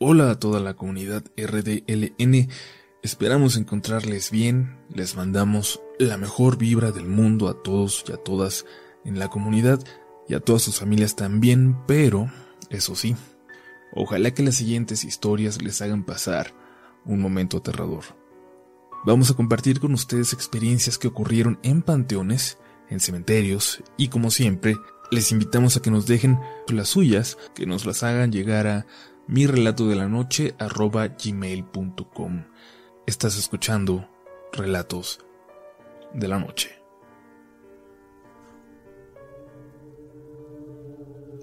Hola a toda la comunidad RDLN. Esperamos encontrarles bien. Les mandamos la mejor vibra del mundo a todos y a todas en la comunidad y a todas sus familias también, pero, eso sí, ojalá que las siguientes historias les hagan pasar un momento aterrador. Vamos a compartir con ustedes experiencias que ocurrieron en panteones, en cementerios y como siempre, les invitamos a que nos dejen las suyas, que nos las hagan llegar a mi relato de la noche arroba. Estás escuchando Relatos de la Noche.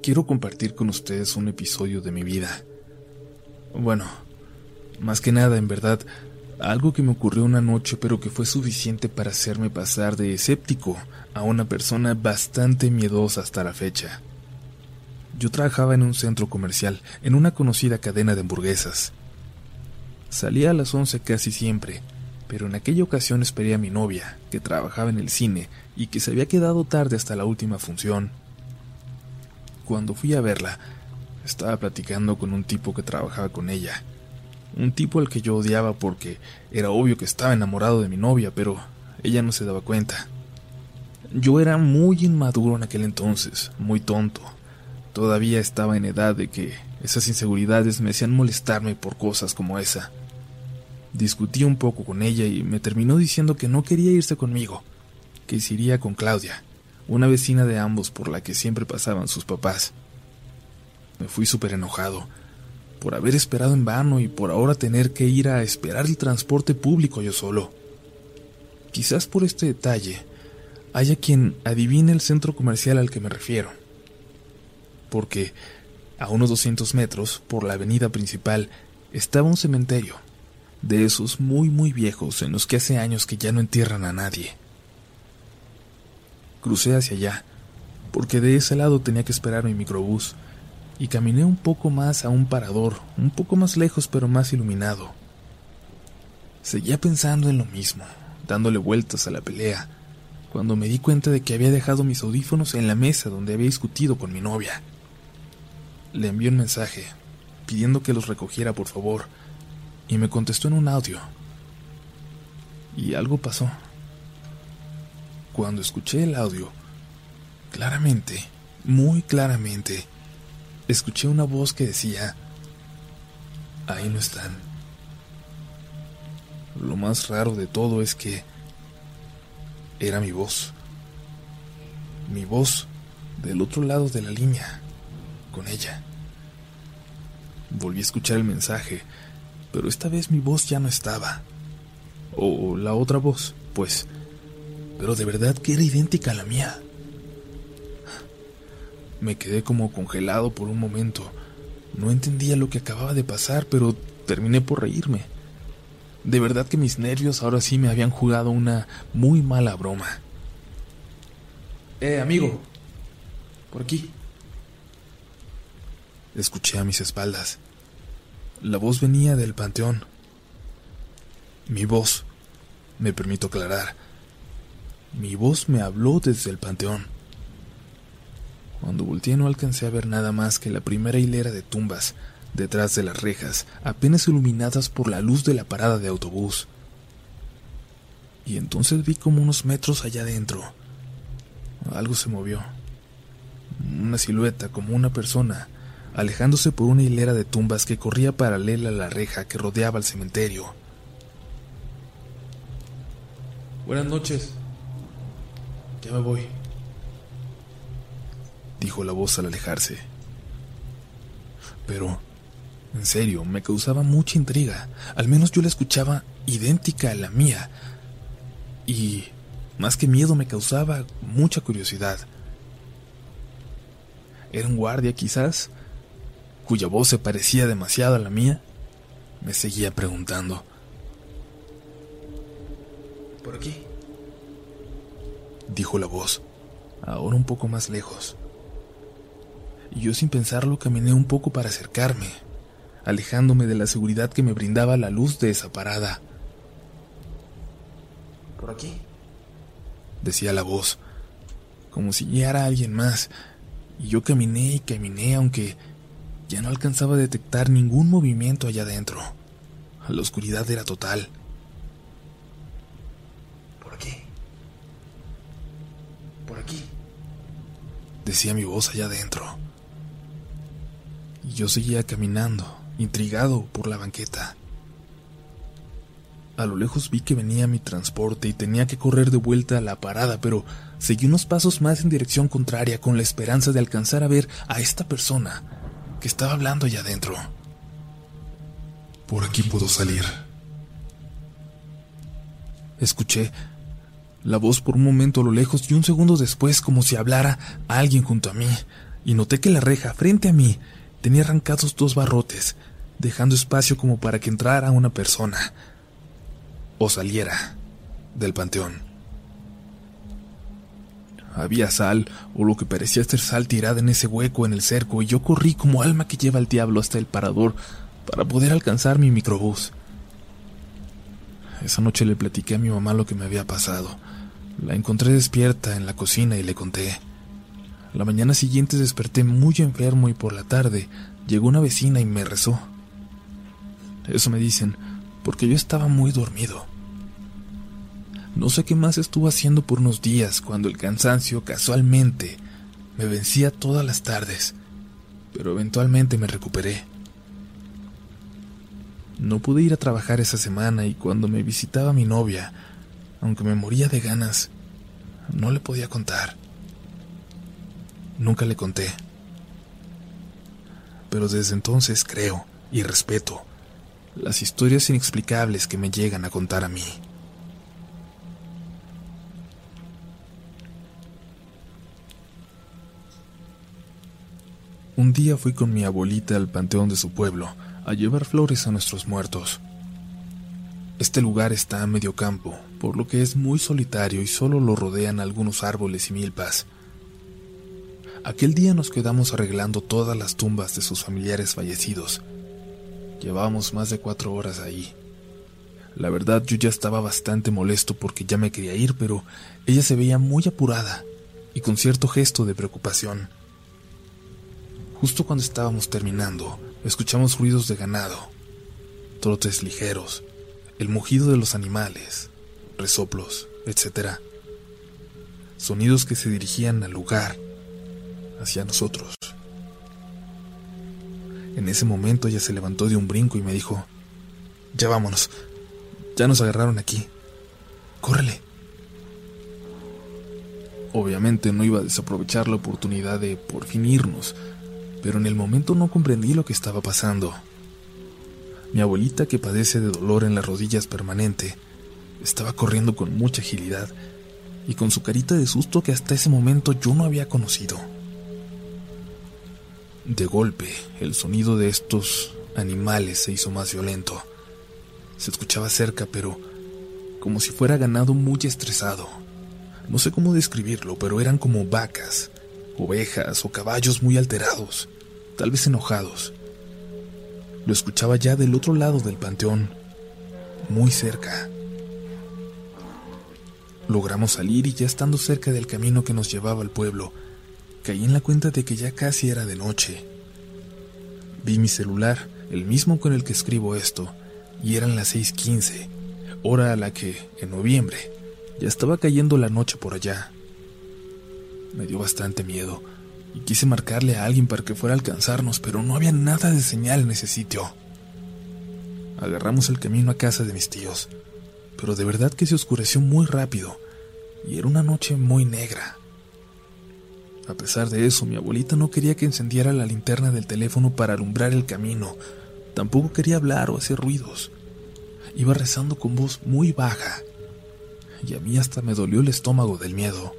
Quiero compartir con ustedes un episodio de mi vida. Bueno, más que nada, en verdad, algo que me ocurrió una noche pero que fue suficiente para hacerme pasar de escéptico a una persona bastante miedosa hasta la fecha. Yo trabajaba en un centro comercial, en una conocida cadena de hamburguesas. Salía a las once casi siempre, pero en aquella ocasión esperé a mi novia, que trabajaba en el cine y que se había quedado tarde hasta la última función. Cuando fui a verla, estaba platicando con un tipo que trabajaba con ella. Un tipo al que yo odiaba porque era obvio que estaba enamorado de mi novia, pero ella no se daba cuenta. Yo era muy inmaduro en aquel entonces, muy tonto. Todavía estaba en edad de que esas inseguridades me hacían molestarme por cosas como esa. Discutí un poco con ella y me terminó diciendo que no quería irse conmigo, que se iría con Claudia, una vecina de ambos por la que siempre pasaban sus papás. Me fui súper enojado por haber esperado en vano y por ahora tener que ir a esperar el transporte público yo solo. Quizás por este detalle haya quien adivine el centro comercial al que me refiero porque a unos 200 metros, por la avenida principal, estaba un cementerio, de esos muy muy viejos en los que hace años que ya no entierran a nadie. Crucé hacia allá, porque de ese lado tenía que esperar mi microbús, y caminé un poco más a un parador, un poco más lejos pero más iluminado. Seguía pensando en lo mismo, dándole vueltas a la pelea, cuando me di cuenta de que había dejado mis audífonos en la mesa donde había discutido con mi novia. Le envié un mensaje pidiendo que los recogiera por favor y me contestó en un audio. Y algo pasó. Cuando escuché el audio, claramente, muy claramente, escuché una voz que decía, ahí no están. Lo más raro de todo es que era mi voz. Mi voz del otro lado de la línea con ella. Volví a escuchar el mensaje, pero esta vez mi voz ya no estaba. O la otra voz, pues. Pero de verdad que era idéntica a la mía. Me quedé como congelado por un momento. No entendía lo que acababa de pasar, pero terminé por reírme. De verdad que mis nervios ahora sí me habían jugado una muy mala broma. Eh, amigo. Por aquí. Escuché a mis espaldas. La voz venía del panteón. Mi voz, me permito aclarar, mi voz me habló desde el panteón. Cuando volteé no alcancé a ver nada más que la primera hilera de tumbas detrás de las rejas, apenas iluminadas por la luz de la parada de autobús. Y entonces vi como unos metros allá adentro. Algo se movió. Una silueta como una persona alejándose por una hilera de tumbas que corría paralela a la reja que rodeaba el cementerio. Buenas noches. Ya me voy. Dijo la voz al alejarse. Pero, en serio, me causaba mucha intriga. Al menos yo la escuchaba idéntica a la mía. Y, más que miedo, me causaba mucha curiosidad. ¿Era un guardia quizás? Cuya voz se parecía demasiado a la mía, me seguía preguntando. ¿Por aquí? Dijo la voz, ahora un poco más lejos. Y yo sin pensarlo caminé un poco para acercarme, alejándome de la seguridad que me brindaba la luz de esa parada. ¿Por aquí? Decía la voz, como si guiara a alguien más, y yo caminé y caminé aunque Ya no alcanzaba a detectar ningún movimiento allá adentro. La oscuridad era total. Por aquí. Por aquí. Decía mi voz allá adentro. Y yo seguía caminando, intrigado por la banqueta. A lo lejos vi que venía mi transporte y tenía que correr de vuelta a la parada, pero seguí unos pasos más en dirección contraria con la esperanza de alcanzar a ver a esta persona que estaba hablando allá adentro. Por aquí puedo salir. Escuché la voz por un momento a lo lejos y un segundo después como si hablara alguien junto a mí, y noté que la reja frente a mí tenía arrancados dos barrotes, dejando espacio como para que entrara una persona o saliera del panteón. Había sal, o lo que parecía ser sal tirada en ese hueco en el cerco, y yo corrí como alma que lleva al diablo hasta el parador para poder alcanzar mi microbús. Esa noche le platiqué a mi mamá lo que me había pasado. La encontré despierta en la cocina y le conté. La mañana siguiente desperté muy enfermo y por la tarde llegó una vecina y me rezó. Eso me dicen, porque yo estaba muy dormido. No sé qué más estuvo haciendo por unos días cuando el cansancio casualmente me vencía todas las tardes, pero eventualmente me recuperé. No pude ir a trabajar esa semana y cuando me visitaba mi novia, aunque me moría de ganas, no le podía contar. Nunca le conté. Pero desde entonces creo y respeto las historias inexplicables que me llegan a contar a mí. Un día fui con mi abuelita al panteón de su pueblo a llevar flores a nuestros muertos. Este lugar está a medio campo, por lo que es muy solitario y solo lo rodean algunos árboles y milpas. Aquel día nos quedamos arreglando todas las tumbas de sus familiares fallecidos. Llevábamos más de cuatro horas ahí. La verdad yo ya estaba bastante molesto porque ya me quería ir, pero ella se veía muy apurada y con cierto gesto de preocupación. Justo cuando estábamos terminando, escuchamos ruidos de ganado, trotes ligeros, el mugido de los animales, resoplos, etc. Sonidos que se dirigían al lugar, hacia nosotros. En ese momento ella se levantó de un brinco y me dijo, ya vámonos, ya nos agarraron aquí, córrele. Obviamente no iba a desaprovechar la oportunidad de por fin irnos, pero en el momento no comprendí lo que estaba pasando. Mi abuelita, que padece de dolor en las rodillas permanente, estaba corriendo con mucha agilidad y con su carita de susto que hasta ese momento yo no había conocido. De golpe, el sonido de estos animales se hizo más violento. Se escuchaba cerca, pero como si fuera ganado muy estresado. No sé cómo describirlo, pero eran como vacas, ovejas o caballos muy alterados, tal vez enojados. Lo escuchaba ya del otro lado del panteón, muy cerca. Logramos salir y ya estando cerca del camino que nos llevaba al pueblo, caí en la cuenta de que ya casi era de noche. Vi mi celular, el mismo con el que escribo esto, y eran las 6:15, hora a la que, en noviembre, ya estaba cayendo la noche por allá. Me dio bastante miedo y quise marcarle a alguien para que fuera a alcanzarnos, pero no había nada de señal en ese sitio. Agarramos el camino a casa de mis tíos, pero de verdad que se oscureció muy rápido y era una noche muy negra. A pesar de eso, mi abuelita no quería que encendiera la linterna del teléfono para alumbrar el camino. Tampoco quería hablar o hacer ruidos. Iba rezando con voz muy baja. Y a mí hasta me dolió el estómago del miedo.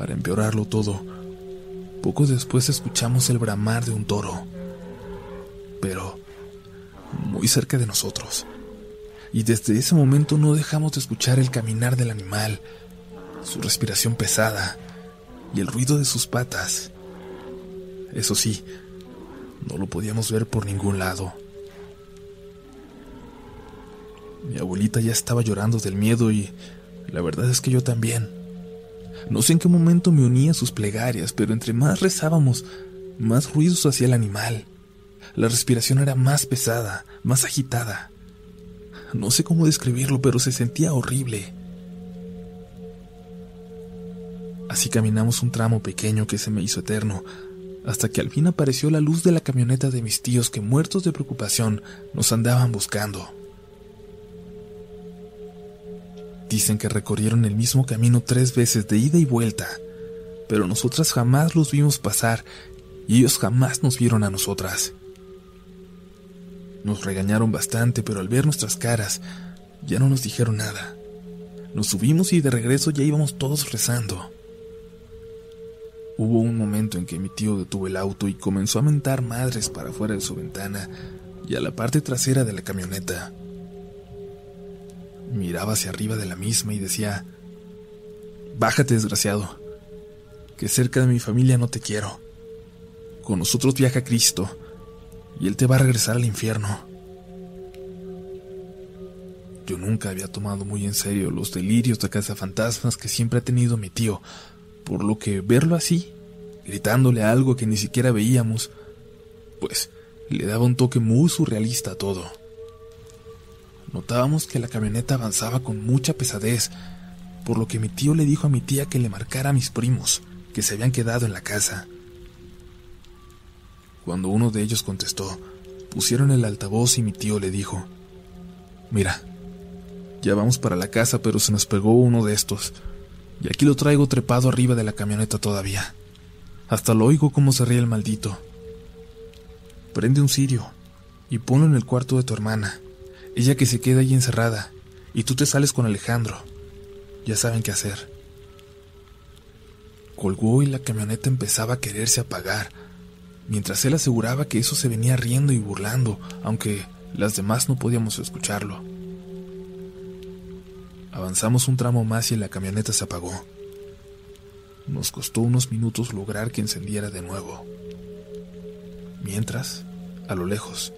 Para empeorarlo todo, poco después escuchamos el bramar de un toro, pero muy cerca de nosotros. Y desde ese momento no dejamos de escuchar el caminar del animal, su respiración pesada y el ruido de sus patas. Eso sí, no lo podíamos ver por ningún lado. Mi abuelita ya estaba llorando del miedo y la verdad es que yo también. No sé en qué momento me uní a sus plegarias, pero entre más rezábamos, más ruidos hacía el animal. La respiración era más pesada, más agitada. No sé cómo describirlo, pero se sentía horrible. Así caminamos un tramo pequeño que se me hizo eterno, hasta que al fin apareció la luz de la camioneta de mis tíos que muertos de preocupación nos andaban buscando. Dicen que recorrieron el mismo camino tres veces de ida y vuelta, pero nosotras jamás los vimos pasar y ellos jamás nos vieron a nosotras. Nos regañaron bastante, pero al ver nuestras caras, ya no nos dijeron nada. Nos subimos y de regreso ya íbamos todos rezando. Hubo un momento en que mi tío detuvo el auto y comenzó a mentar madres para afuera de su ventana y a la parte trasera de la camioneta. Miraba hacia arriba de la misma y decía, Bájate, desgraciado, que cerca de mi familia no te quiero. Con nosotros viaja Cristo y Él te va a regresar al infierno. Yo nunca había tomado muy en serio los delirios de fantasmas que siempre ha tenido mi tío, por lo que verlo así, gritándole algo que ni siquiera veíamos, pues le daba un toque muy surrealista a todo. Notábamos que la camioneta avanzaba con mucha pesadez, por lo que mi tío le dijo a mi tía que le marcara a mis primos, que se habían quedado en la casa. Cuando uno de ellos contestó, pusieron el altavoz y mi tío le dijo, Mira, ya vamos para la casa, pero se nos pegó uno de estos. Y aquí lo traigo trepado arriba de la camioneta todavía. Hasta lo oigo como se ríe el maldito. Prende un cirio y ponlo en el cuarto de tu hermana. Ella que se queda ahí encerrada. Y tú te sales con Alejandro. Ya saben qué hacer. Colgó y la camioneta empezaba a quererse apagar, mientras él aseguraba que eso se venía riendo y burlando, aunque las demás no podíamos escucharlo. Avanzamos un tramo más y la camioneta se apagó. Nos costó unos minutos lograr que encendiera de nuevo. Mientras, a lo lejos,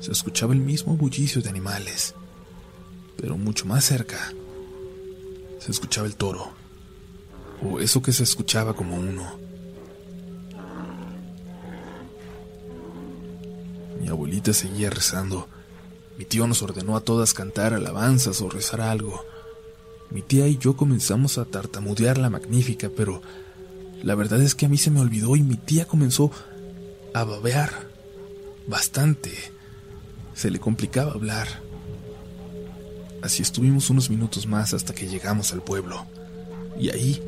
se escuchaba el mismo bullicio de animales, pero mucho más cerca se escuchaba el toro, o eso que se escuchaba como uno. Mi abuelita seguía rezando mi tío nos ordenó a todas cantar alabanzas o rezar algo. Mi tía y yo comenzamos a tartamudear la magnífica, pero la verdad es que a mí se me olvidó y mi tía comenzó a babear bastante. Se le complicaba hablar. Así estuvimos unos minutos más hasta que llegamos al pueblo. Y ahí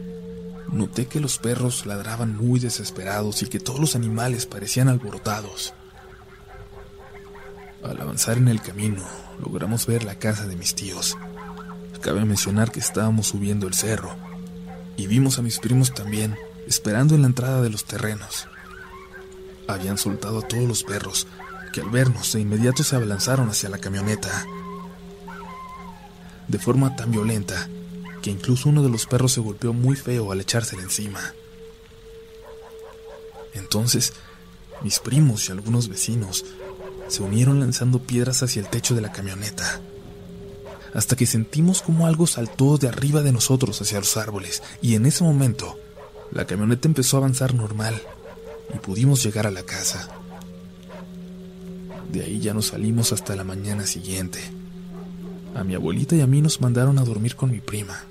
noté que los perros ladraban muy desesperados y que todos los animales parecían alborotados. Al avanzar en el camino, logramos ver la casa de mis tíos. Cabe mencionar que estábamos subiendo el cerro y vimos a mis primos también, esperando en la entrada de los terrenos. Habían soltado a todos los perros, que al vernos de inmediato se abalanzaron hacia la camioneta. De forma tan violenta que incluso uno de los perros se golpeó muy feo al echársele encima. Entonces, mis primos y algunos vecinos se unieron lanzando piedras hacia el techo de la camioneta, hasta que sentimos como algo saltó de arriba de nosotros hacia los árboles, y en ese momento la camioneta empezó a avanzar normal y pudimos llegar a la casa. De ahí ya nos salimos hasta la mañana siguiente. A mi abuelita y a mí nos mandaron a dormir con mi prima,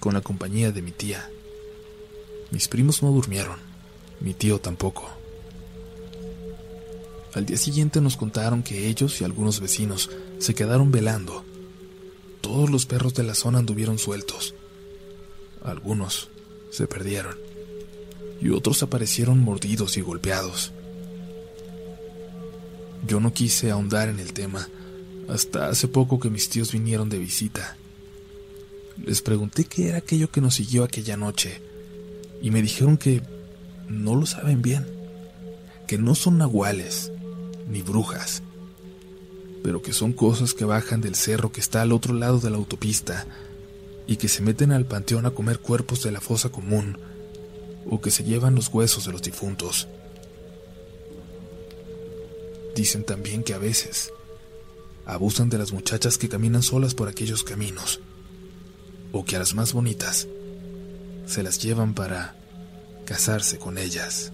con la compañía de mi tía. Mis primos no durmieron, mi tío tampoco. Al día siguiente nos contaron que ellos y algunos vecinos se quedaron velando. Todos los perros de la zona anduvieron sueltos. Algunos se perdieron y otros aparecieron mordidos y golpeados. Yo no quise ahondar en el tema hasta hace poco que mis tíos vinieron de visita. Les pregunté qué era aquello que nos siguió aquella noche y me dijeron que no lo saben bien, que no son nahuales, ni brujas, pero que son cosas que bajan del cerro que está al otro lado de la autopista y que se meten al panteón a comer cuerpos de la fosa común o que se llevan los huesos de los difuntos. Dicen también que a veces abusan de las muchachas que caminan solas por aquellos caminos, o que a las más bonitas se las llevan para casarse con ellas.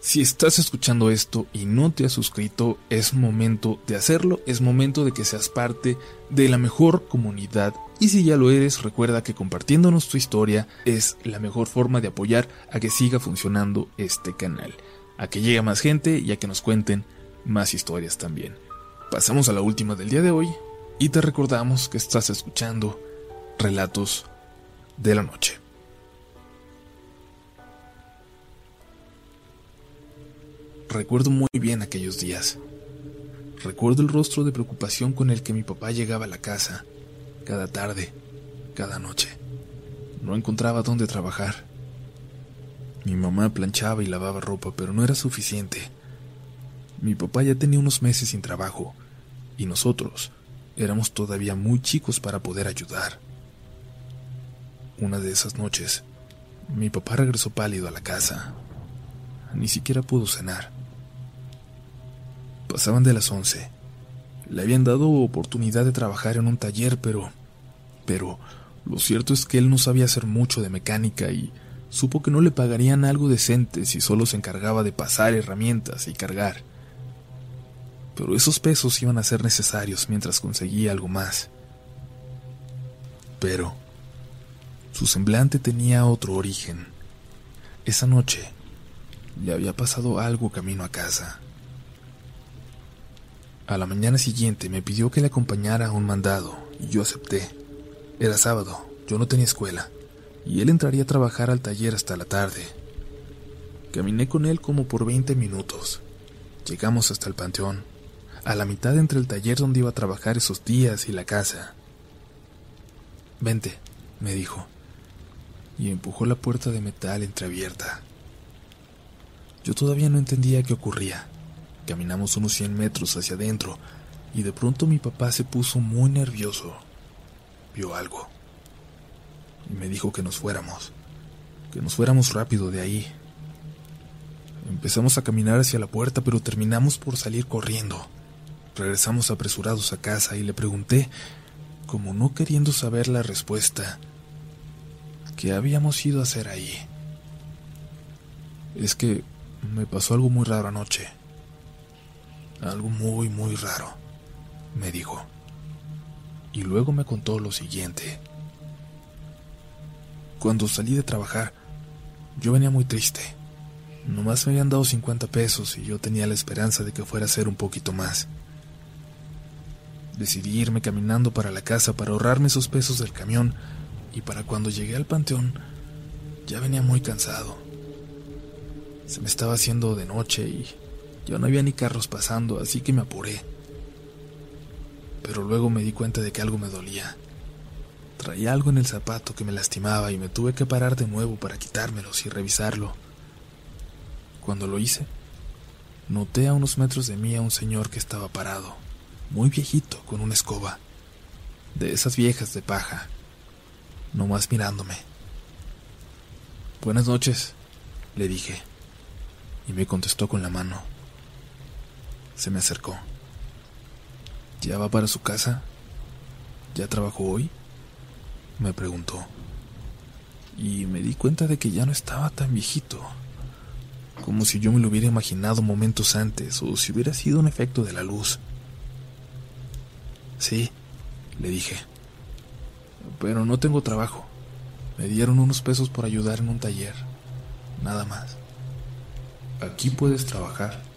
Si estás escuchando esto y no te has suscrito, es momento de hacerlo, es momento de que seas parte de la mejor comunidad y si ya lo eres, recuerda que compartiéndonos tu historia es la mejor forma de apoyar a que siga funcionando este canal, a que llegue más gente y a que nos cuenten más historias también. Pasamos a la última del día de hoy y te recordamos que estás escuchando Relatos de la Noche. Recuerdo muy bien aquellos días. Recuerdo el rostro de preocupación con el que mi papá llegaba a la casa, cada tarde, cada noche. No encontraba dónde trabajar. Mi mamá planchaba y lavaba ropa, pero no era suficiente. Mi papá ya tenía unos meses sin trabajo, y nosotros éramos todavía muy chicos para poder ayudar. Una de esas noches, mi papá regresó pálido a la casa. Ni siquiera pudo cenar. Pasaban de las once. Le habían dado oportunidad de trabajar en un taller, pero... Pero lo cierto es que él no sabía hacer mucho de mecánica y supo que no le pagarían algo decente si solo se encargaba de pasar herramientas y cargar. Pero esos pesos iban a ser necesarios mientras conseguía algo más. Pero su semblante tenía otro origen. Esa noche le había pasado algo camino a casa. A la mañana siguiente me pidió que le acompañara a un mandado y yo acepté. Era sábado, yo no tenía escuela, y él entraría a trabajar al taller hasta la tarde. Caminé con él como por 20 minutos. Llegamos hasta el panteón, a la mitad entre el taller donde iba a trabajar esos días y la casa. Vente, me dijo, y empujó la puerta de metal entreabierta. Yo todavía no entendía qué ocurría. Caminamos unos 100 metros hacia adentro y de pronto mi papá se puso muy nervioso. Vio algo. Y me dijo que nos fuéramos. Que nos fuéramos rápido de ahí. Empezamos a caminar hacia la puerta, pero terminamos por salir corriendo. Regresamos apresurados a casa y le pregunté, como no queriendo saber la respuesta, ¿qué habíamos ido a hacer ahí? Es que me pasó algo muy raro anoche. Algo muy, muy raro, me dijo. Y luego me contó lo siguiente. Cuando salí de trabajar, yo venía muy triste. Nomás me habían dado 50 pesos y yo tenía la esperanza de que fuera a ser un poquito más. Decidí irme caminando para la casa para ahorrarme esos pesos del camión y para cuando llegué al panteón ya venía muy cansado. Se me estaba haciendo de noche y ya no había ni carros pasando, así que me apuré. Pero luego me di cuenta de que algo me dolía. Traía algo en el zapato que me lastimaba y me tuve que parar de nuevo para quitármelos y revisarlo. Cuando lo hice, noté a unos metros de mí a un señor que estaba parado, muy viejito, con una escoba, de esas viejas de paja, nomás mirándome. Buenas noches, le dije, y me contestó con la mano. Se me acercó. ¿Ya va para su casa? ¿Ya trabajó hoy? Me preguntó. Y me di cuenta de que ya no estaba tan viejito. Como si yo me lo hubiera imaginado momentos antes o si hubiera sido un efecto de la luz. Sí, le dije. Pero no tengo trabajo. Me dieron unos pesos por ayudar en un taller. Nada más. Aquí puedes trabajar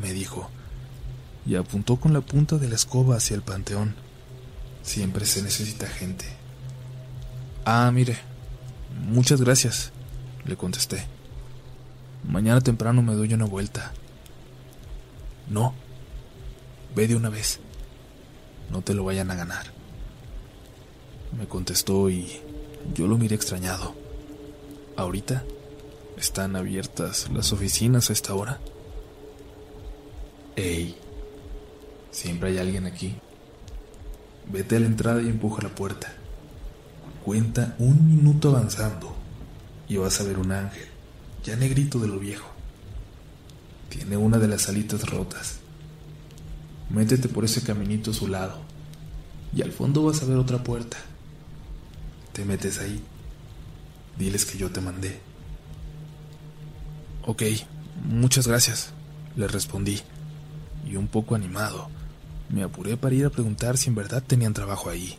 me dijo, y apuntó con la punta de la escoba hacia el panteón. Siempre se necesita gente. Ah, mire, muchas gracias, le contesté. Mañana temprano me doy una vuelta. No, ve de una vez. No te lo vayan a ganar. Me contestó y yo lo miré extrañado. ¿Ahorita? ¿Están abiertas las oficinas a esta hora? Ey, siempre hay alguien aquí. Vete a la entrada y empuja la puerta. Cuenta un minuto avanzando y vas a ver un ángel, ya negrito de lo viejo. Tiene una de las alitas rotas. Métete por ese caminito a su lado y al fondo vas a ver otra puerta. Te metes ahí. Diles que yo te mandé. Ok, Muchas gracias, le respondí, y un poco animado, me apuré para ir a preguntar si en verdad tenían trabajo ahí.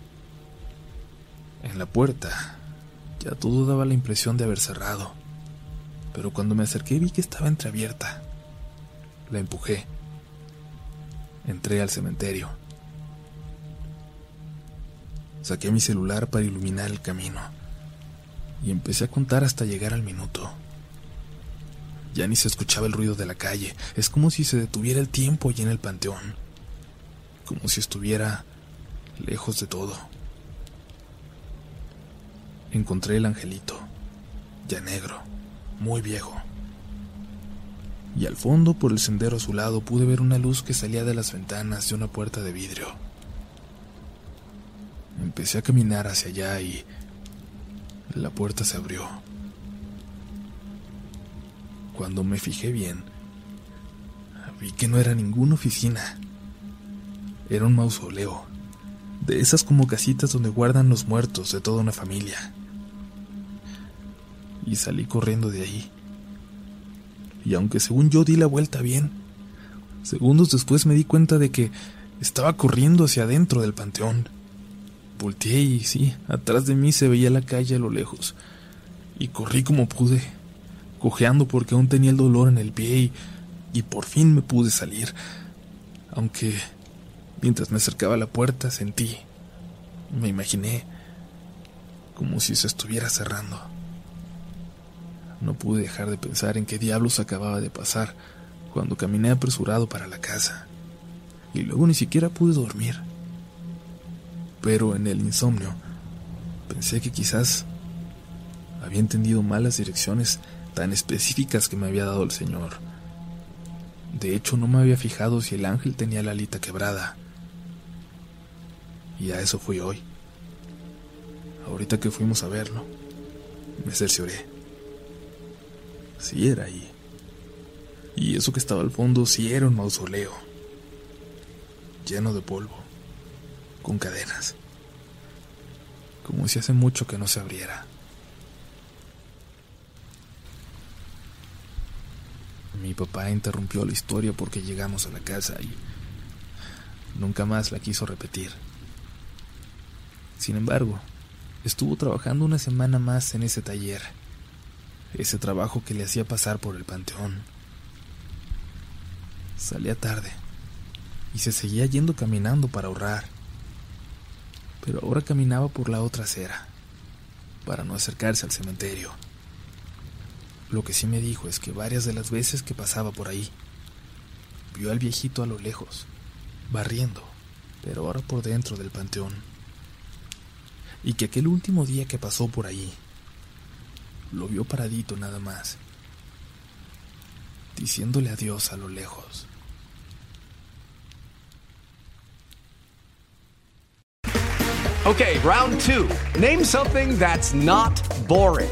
En la puerta, ya todo daba la impresión de haber cerrado, pero cuando me acerqué vi que estaba entreabierta. La empujé. Entré al cementerio. Saqué mi celular para iluminar el camino y empecé a contar hasta llegar al minuto. Ya ni se escuchaba el ruido de la calle, es como si se detuviera el tiempo allí en el panteón, como si estuviera lejos de todo. Encontré el angelito, ya negro, muy viejo. Y al fondo, por el sendero a su lado, pude ver una luz que salía de las ventanas de una puerta de vidrio. Empecé a caminar hacia allá y la puerta se abrió. Cuando me fijé bien, vi que no era ninguna oficina. Era un mausoleo, de esas como casitas donde guardan los muertos de toda una familia. Y salí corriendo de ahí. Y aunque según yo di la vuelta bien, segundos después me di cuenta de que estaba corriendo hacia adentro del panteón. Volteé y sí, atrás de mí se veía la calle a lo lejos. Y corrí como pude, cojeando porque aún tenía el dolor en el pie y, y por fin me pude salir. Aunque mientras me acercaba a la puerta sentí, me imaginé, como si se estuviera cerrando. No pude dejar de pensar en qué diablos acababa de pasar cuando caminé apresurado para la casa. Y luego ni siquiera pude dormir pero en el insomnio pensé que quizás había entendido mal las direcciones tan específicas que me había dado el Señor. De hecho, no me había fijado si el ángel tenía la alita quebrada. Y a eso fui hoy. Ahorita que fuimos a verlo, me cercioré. Sí era ahí. Y eso que estaba al fondo sí era un mausoleo, lleno de polvo con cadenas, como si hace mucho que no se abriera. Mi papá interrumpió la historia porque llegamos a la casa y nunca más la quiso repetir. Sin embargo, estuvo trabajando una semana más en ese taller, ese trabajo que le hacía pasar por el panteón. Salía tarde y se seguía yendo caminando para ahorrar pero ahora caminaba por la otra acera, para no acercarse al cementerio. Lo que sí me dijo es que varias de las veces que pasaba por ahí, vio al viejito a lo lejos, barriendo, pero ahora por dentro del panteón. Y que aquel último día que pasó por ahí, lo vio paradito nada más, diciéndole adiós a lo lejos. Okay, round two. Name something that's not boring.